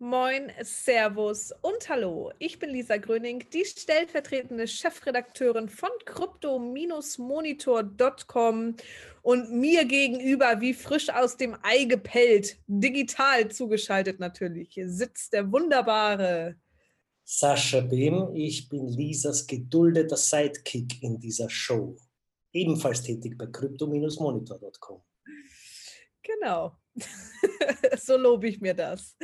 Moin, Servus und Hallo. Ich bin Lisa Gröning, die stellvertretende Chefredakteurin von crypto-monitor.com und mir gegenüber, wie frisch aus dem Ei gepellt, digital zugeschaltet natürlich, sitzt der wunderbare Sascha Behm. Ich bin Lisas geduldeter Sidekick in dieser Show. Ebenfalls tätig bei crypto-monitor.com. Genau. so lobe ich mir das.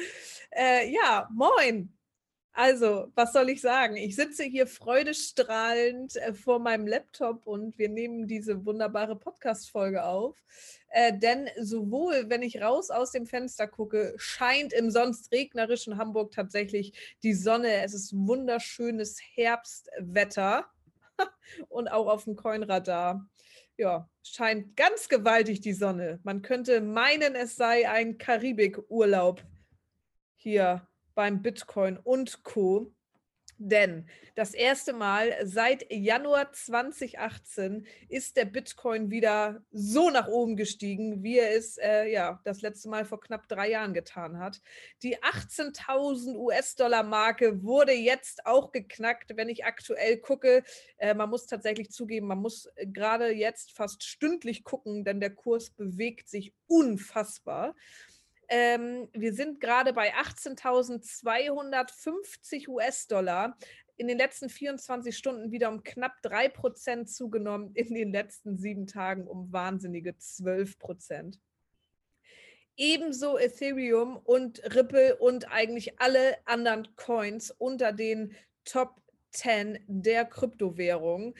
Äh, ja, moin. Also, was soll ich sagen? Ich sitze hier freudestrahlend äh, vor meinem Laptop und wir nehmen diese wunderbare Podcast-Folge auf. Äh, denn sowohl, wenn ich raus aus dem Fenster gucke, scheint im sonst regnerischen Hamburg tatsächlich die Sonne. Es ist wunderschönes Herbstwetter und auch auf dem Coinradar. Ja, scheint ganz gewaltig die Sonne. Man könnte meinen, es sei ein Karibikurlaub hier beim Bitcoin und Co. Denn das erste Mal seit Januar 2018 ist der Bitcoin wieder so nach oben gestiegen, wie er es äh, ja das letzte Mal vor knapp drei Jahren getan hat. Die 18.000 US-Dollar-Marke wurde jetzt auch geknackt, wenn ich aktuell gucke. Äh, man muss tatsächlich zugeben, man muss äh, gerade jetzt fast stündlich gucken, denn der Kurs bewegt sich unfassbar. Ähm, wir sind gerade bei 18.250 US-Dollar. In den letzten 24 Stunden wieder um knapp 3% zugenommen, in den letzten sieben Tagen um wahnsinnige 12%. Ebenso Ethereum und Ripple und eigentlich alle anderen Coins unter den Top 10 der Kryptowährungen.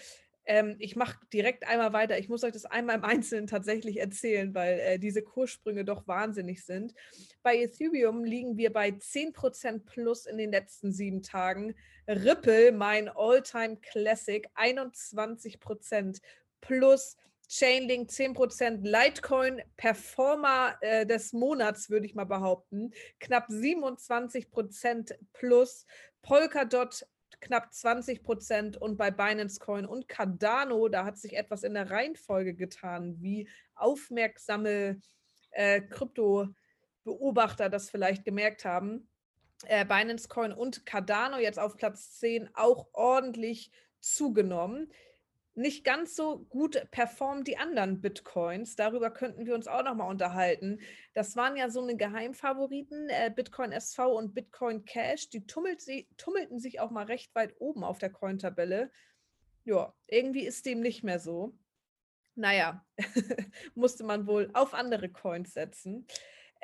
Ähm, ich mache direkt einmal weiter. Ich muss euch das einmal im Einzelnen tatsächlich erzählen, weil äh, diese Kurssprünge doch wahnsinnig sind. Bei Ethereum liegen wir bei 10% plus in den letzten sieben Tagen. Ripple, mein All-Time Classic, 21% plus. Chainlink 10%, Litecoin Performer äh, des Monats, würde ich mal behaupten, knapp 27% plus, Polkadot knapp 20 Prozent und bei Binance Coin und Cardano, da hat sich etwas in der Reihenfolge getan, wie aufmerksame äh, Krypto-Beobachter das vielleicht gemerkt haben. Äh, Binance Coin und Cardano jetzt auf Platz 10 auch ordentlich zugenommen nicht ganz so gut performen die anderen Bitcoins. Darüber könnten wir uns auch nochmal unterhalten. Das waren ja so eine Geheimfavoriten, äh, Bitcoin SV und Bitcoin Cash. Die tummelt tummelten sich auch mal recht weit oben auf der Coin-Tabelle. Ja, irgendwie ist dem nicht mehr so. Naja, musste man wohl auf andere Coins setzen.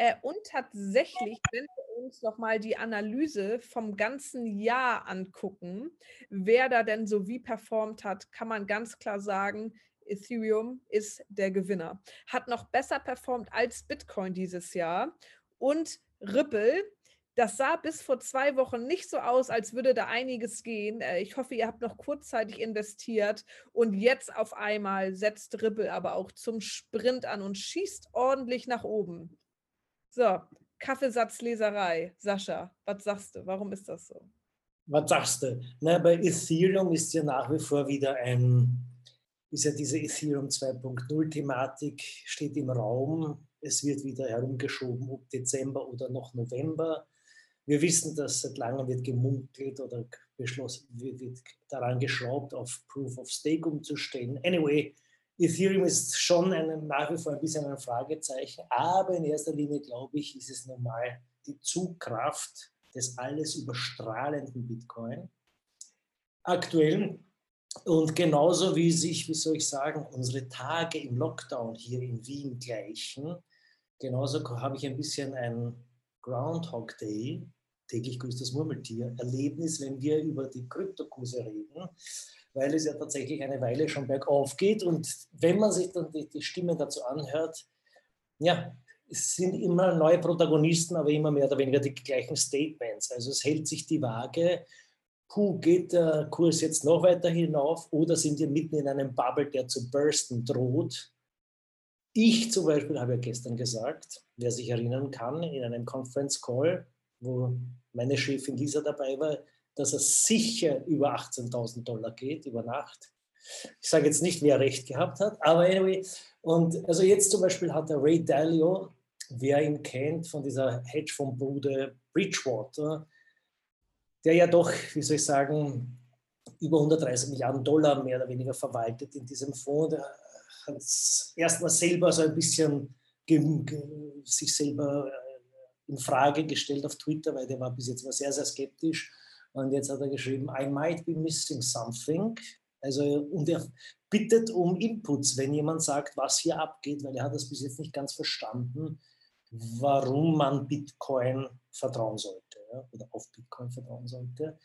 Äh, und tatsächlich, wenn wir uns nochmal die Analyse vom ganzen Jahr angucken, wer da denn so wie performt hat, kann man ganz klar sagen, Ethereum ist der Gewinner. Hat noch besser performt als Bitcoin dieses Jahr. Und Ripple, das sah bis vor zwei Wochen nicht so aus, als würde da einiges gehen. Äh, ich hoffe, ihr habt noch kurzzeitig investiert und jetzt auf einmal setzt Ripple aber auch zum Sprint an und schießt ordentlich nach oben. So, Kaffeesatzleserei. Sascha, was sagst du? Warum ist das so? Was sagst du? Na, bei Ethereum ist ja nach wie vor wieder ein, ist ja diese Ethereum 2.0-Thematik, steht im Raum. Es wird wieder herumgeschoben, ob Dezember oder noch November. Wir wissen, dass seit langem wird gemunkelt oder beschlossen, wird daran geschraubt, auf Proof of Stake umzustellen. Anyway, Ethereum ist schon ein, nach wie vor ein bisschen ein Fragezeichen, aber in erster Linie, glaube ich, ist es normal die Zugkraft des alles überstrahlenden Bitcoin aktuell. Und genauso wie sich, wie soll ich sagen, unsere Tage im Lockdown hier in Wien gleichen, genauso habe ich ein bisschen ein Groundhog Day, täglich grüßt das Murmeltier, Erlebnis, wenn wir über die Kryptokurse reden weil es ja tatsächlich eine Weile schon bergauf geht. Und wenn man sich dann die, die Stimmen dazu anhört, ja, es sind immer neue Protagonisten, aber immer mehr oder weniger die gleichen Statements. Also es hält sich die Waage. Puh, geht der Kurs jetzt noch weiter hinauf oder sind wir mitten in einem Bubble, der zu bursten droht? Ich zum Beispiel habe ja gestern gesagt, wer sich erinnern kann, in einem Conference Call, wo meine Chefin Lisa dabei war, dass er sicher über 18.000 Dollar geht über Nacht. Ich sage jetzt nicht, wer recht gehabt hat, aber anyway. Und also jetzt zum Beispiel hat der Ray Dalio wer ihn kennt von dieser Hedgefondsbude Bridgewater, der ja doch, wie soll ich sagen, über 130 Milliarden Dollar mehr oder weniger verwaltet in diesem Fonds. Der hat erstmal selber so ein bisschen sich selber äh, in Frage gestellt auf Twitter, weil der war bis jetzt mal sehr, sehr skeptisch. Und jetzt hat er geschrieben, I might be missing something. Also, und er bittet um Inputs, wenn jemand sagt, was hier abgeht, weil er hat das bis jetzt nicht ganz verstanden, warum man Bitcoin vertrauen sollte oder auf Bitcoin vertrauen sollte.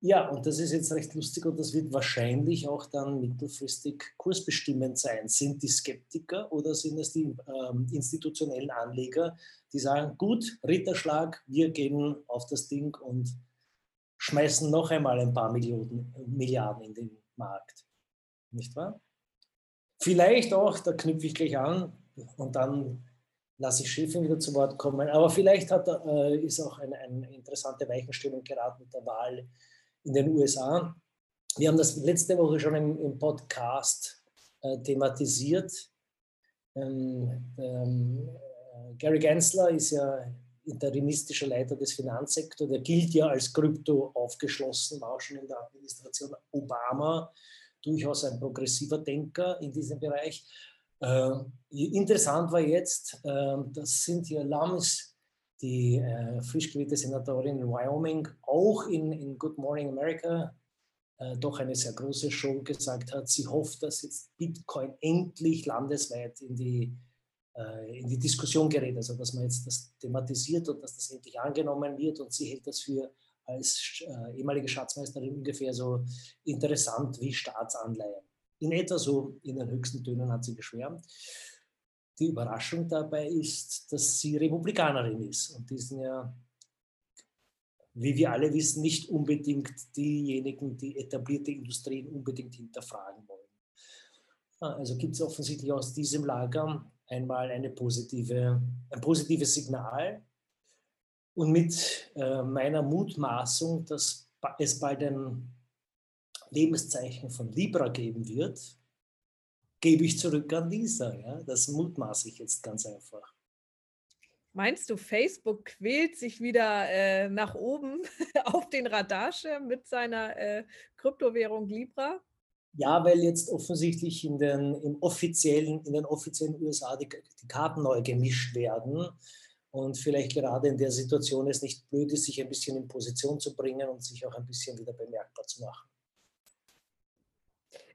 Ja, und das ist jetzt recht lustig und das wird wahrscheinlich auch dann mittelfristig kursbestimmend sein. Sind die Skeptiker oder sind es die ähm, institutionellen Anleger, die sagen, gut, Ritterschlag, wir gehen auf das Ding und schmeißen noch einmal ein paar Millionen, Milliarden in den Markt. Nicht wahr? Vielleicht auch, da knüpfe ich gleich an und dann lasse ich Schäfing wieder zu Wort kommen, aber vielleicht hat, äh, ist auch eine, eine interessante Weichenstellung gerade mit der Wahl in den USA. Wir haben das letzte Woche schon im, im Podcast äh, thematisiert. Ähm, ähm, äh, Gary Gensler ist ja interimistischer Leiter des Finanzsektors. Der gilt ja als Krypto aufgeschlossen, war auch schon in der Administration Obama durchaus ein progressiver Denker in diesem Bereich. Äh, interessant war jetzt, äh, dass Cynthia Lums, die äh, frisch gewählte Senatorin in Wyoming, auch in, in Good Morning America äh, doch eine sehr große Show gesagt hat. Sie hofft, dass jetzt Bitcoin endlich landesweit in die in die Diskussion gerät, also dass man jetzt das thematisiert und dass das endlich angenommen wird und sie hält das für als äh, ehemalige Schatzmeisterin ungefähr so interessant wie Staatsanleihen. In etwa so in den höchsten Tönen hat sie geschwärmt. Die Überraschung dabei ist, dass sie Republikanerin ist und die sind ja, wie wir alle wissen, nicht unbedingt diejenigen, die etablierte Industrien unbedingt hinterfragen wollen. Also gibt es offensichtlich aus diesem Lager einmal eine positive, ein positives Signal und mit äh, meiner Mutmaßung, dass es bald ein Lebenszeichen von Libra geben wird, gebe ich zurück an Lisa. Ja? Das mutmaße ich jetzt ganz einfach. Meinst du, Facebook quält sich wieder äh, nach oben auf den Radarschirm mit seiner äh, Kryptowährung Libra? Ja, weil jetzt offensichtlich in den, im offiziellen, in den offiziellen USA die, die Karten neu gemischt werden und vielleicht gerade in der Situation es nicht blöd ist, sich ein bisschen in Position zu bringen und sich auch ein bisschen wieder bemerkbar zu machen.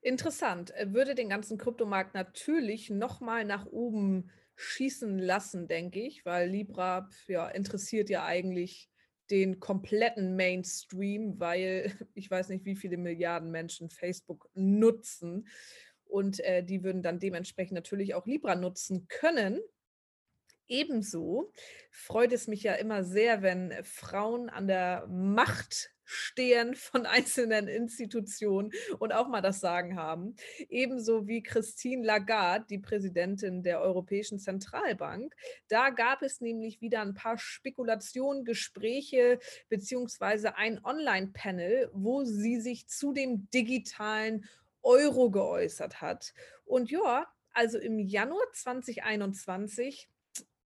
Interessant. Würde den ganzen Kryptomarkt natürlich nochmal nach oben schießen lassen, denke ich, weil Libra ja, interessiert ja eigentlich den kompletten Mainstream, weil ich weiß nicht, wie viele Milliarden Menschen Facebook nutzen. Und äh, die würden dann dementsprechend natürlich auch Libra nutzen können. Ebenso freut es mich ja immer sehr, wenn Frauen an der Macht stehen von einzelnen Institutionen und auch mal das Sagen haben. Ebenso wie Christine Lagarde, die Präsidentin der Europäischen Zentralbank. Da gab es nämlich wieder ein paar Spekulationen, Gespräche beziehungsweise ein Online-Panel, wo sie sich zu dem digitalen Euro geäußert hat. Und ja, also im Januar 2021,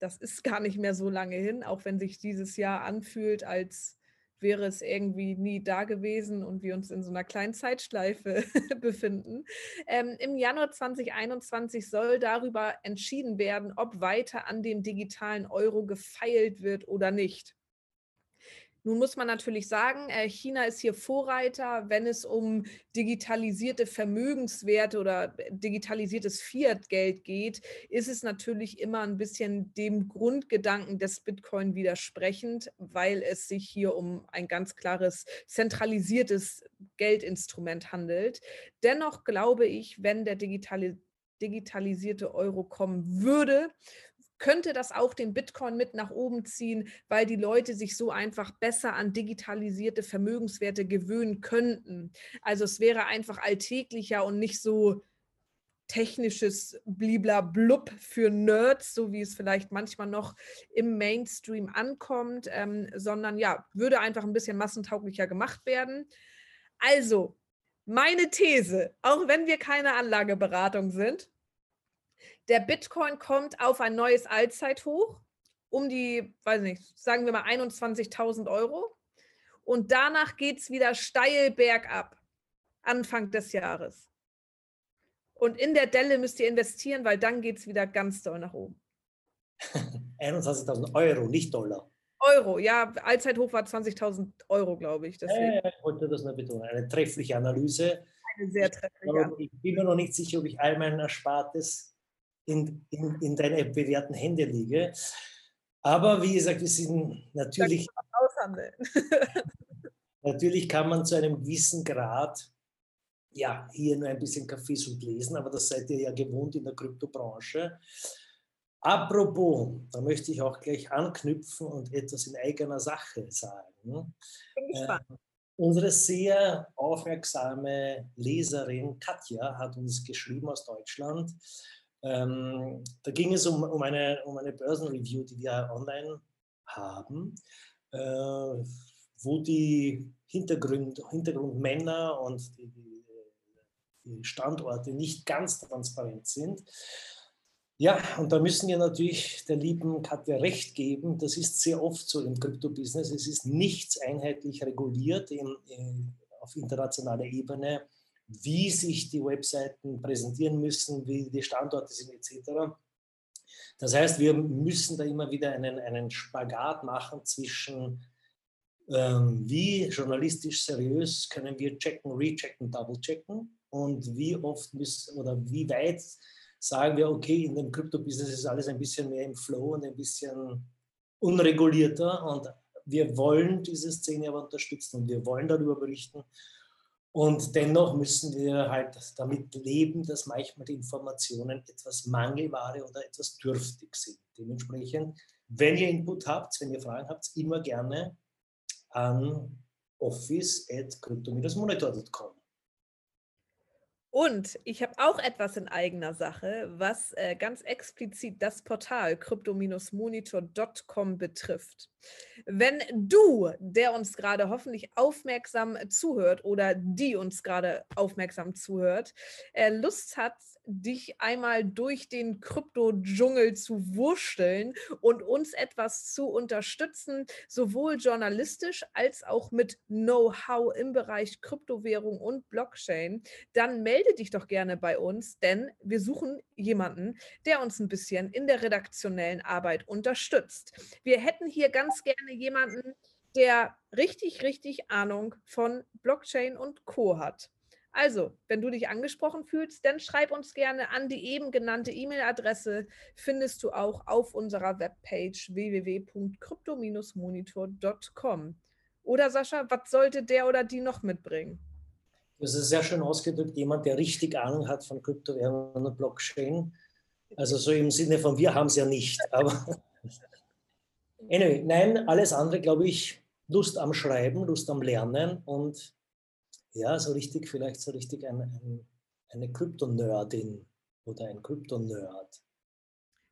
das ist gar nicht mehr so lange hin, auch wenn sich dieses Jahr anfühlt, als wäre es irgendwie nie da gewesen und wir uns in so einer kleinen Zeitschleife befinden. Ähm, Im Januar 2021 soll darüber entschieden werden, ob weiter an dem digitalen Euro gefeilt wird oder nicht. Nun muss man natürlich sagen, äh, China ist hier Vorreiter, wenn es um digitalisierte Vermögenswerte oder äh, digitalisiertes Fiat-Geld geht, ist es natürlich immer ein bisschen dem Grundgedanken des Bitcoin widersprechend, weil es sich hier um ein ganz klares zentralisiertes Geldinstrument handelt. Dennoch glaube ich, wenn der digitale digitalisierte Euro kommen würde, könnte das auch den Bitcoin mit nach oben ziehen, weil die Leute sich so einfach besser an digitalisierte Vermögenswerte gewöhnen könnten. Also es wäre einfach alltäglicher und nicht so technisches Bliblablub für Nerds, so wie es vielleicht manchmal noch im Mainstream ankommt, ähm, sondern ja, würde einfach ein bisschen massentauglicher gemacht werden. Also, meine These, auch wenn wir keine Anlageberatung sind, der Bitcoin kommt auf ein neues Allzeithoch. um die, weiß nicht, sagen wir mal 21.000 Euro. Und danach geht es wieder steil bergab, Anfang des Jahres. Und in der Delle müsst ihr investieren, weil dann geht es wieder ganz doll nach oben. 21.000 Euro, nicht Dollar. Euro, ja, Allzeithoch war 20.000 Euro, glaube ich. Deswegen. Ja, ich wollte das nur betonen. Eine treffliche Analyse. Eine sehr treffliche Analyse. Ich bin mir noch nicht sicher, ob ich all mein Erspartes in, in, in deine bewährten Hände liege. Aber wie gesagt, wir sind natürlich. natürlich kann man zu einem gewissen Grad ja hier nur ein bisschen Kaffees und lesen, aber das seid ihr ja gewohnt in der Kryptobranche. Apropos, da möchte ich auch gleich anknüpfen und etwas in eigener Sache sagen. Äh, unsere sehr aufmerksame Leserin Katja hat uns geschrieben aus Deutschland. Ähm, da ging es um, um, eine, um eine Börsenreview, die wir online haben, äh, wo die Hintergrund, Hintergrundmänner und die, die Standorte nicht ganz transparent sind. Ja, und da müssen wir natürlich der lieben Katja recht geben. Das ist sehr oft so im Krypto-Business. Es ist nichts einheitlich reguliert in, in, auf internationaler Ebene, wie sich die Webseiten präsentieren müssen, wie die Standorte sind etc. Das heißt, wir müssen da immer wieder einen, einen Spagat machen zwischen, ähm, wie journalistisch seriös können wir checken, rechecken, double checken und wie oft müssen oder wie weit sagen wir, okay, in dem Krypto-Business ist alles ein bisschen mehr im Flow und ein bisschen unregulierter und wir wollen diese Szene aber unterstützen und wir wollen darüber berichten. Und dennoch müssen wir halt damit leben, dass manchmal die Informationen etwas Mangelware oder etwas dürftig sind. Dementsprechend, wenn ihr Input habt, wenn ihr Fragen habt, immer gerne an office.crypto-monitor.com. Und ich habe auch etwas in eigener Sache, was äh, ganz explizit das Portal crypto-monitor.com betrifft. Wenn du, der uns gerade hoffentlich aufmerksam zuhört oder die uns gerade aufmerksam zuhört, äh, Lust hat, dich einmal durch den Krypto-Dschungel zu wursteln und uns etwas zu unterstützen, sowohl journalistisch als auch mit Know-how im Bereich Kryptowährung und Blockchain, dann melde dich doch gerne bei uns, denn wir suchen jemanden, der uns ein bisschen in der redaktionellen Arbeit unterstützt. Wir hätten hier ganz gerne jemanden, der richtig, richtig Ahnung von Blockchain und Co hat. Also, wenn du dich angesprochen fühlst, dann schreib uns gerne an die eben genannte E-Mail-Adresse. Findest du auch auf unserer Webpage www.crypto-monitor.com. Oder Sascha, was sollte der oder die noch mitbringen? Das ist sehr schön ausgedrückt, jemand, der richtig Ahnung hat von Kryptowährungen und Blockchain. Also so im Sinne von, wir haben es ja nicht. Aber anyway, nein, alles andere, glaube ich, Lust am Schreiben, Lust am Lernen und ja, so richtig, vielleicht so richtig ein, ein, eine Kryptonerdin oder ein Kryptonerd.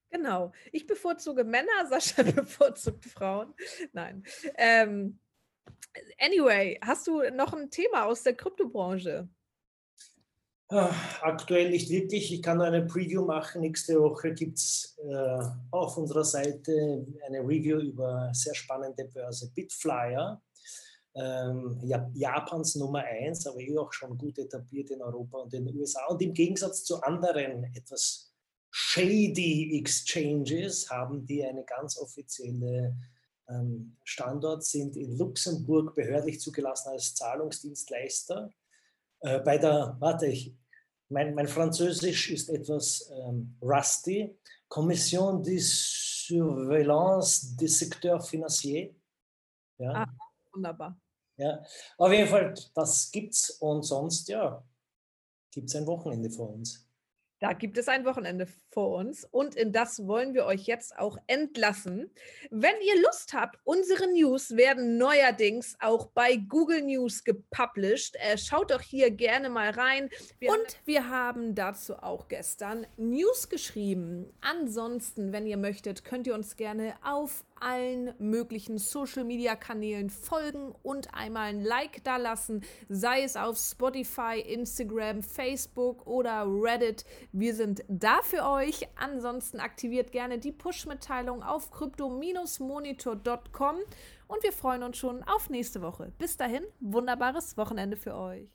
Genau. Ich bevorzuge Männer, Sascha bevorzugt Frauen. Nein. Ähm, anyway, hast du noch ein Thema aus der Kryptobranche? Ah, aktuell nicht wirklich. Ich kann nur eine Preview machen. Nächste Woche gibt es äh, auf unserer Seite eine Review über sehr spannende Börse Bitflyer ähm, Japans Nummer eins, aber eh auch schon gut etabliert in Europa und in den USA. Und im Gegensatz zu anderen etwas shady Exchanges haben die eine ganz offizielle Standort, sind in Luxemburg behördlich zugelassen als Zahlungsdienstleister. Äh, bei der, warte ich, mein, mein Französisch ist etwas ähm, rusty. Commission de Surveillance des Secteurs Financiers. Ja. Ah, wunderbar. Ja, auf jeden Fall, das gibt's und sonst, ja, gibt es ein Wochenende vor uns. Da gibt es ein Wochenende vor uns und in das wollen wir euch jetzt auch entlassen. Wenn ihr Lust habt, unsere News werden neuerdings auch bei Google News gepublished. Äh, schaut doch hier gerne mal rein. Wir und wir haben dazu auch gestern News geschrieben. Ansonsten, wenn ihr möchtet, könnt ihr uns gerne auf allen möglichen Social-Media-Kanälen folgen und einmal ein Like da lassen, sei es auf Spotify, Instagram, Facebook oder Reddit. Wir sind da für euch. Ansonsten aktiviert gerne die Push-Mitteilung auf crypto-monitor.com und wir freuen uns schon auf nächste Woche. Bis dahin, wunderbares Wochenende für euch.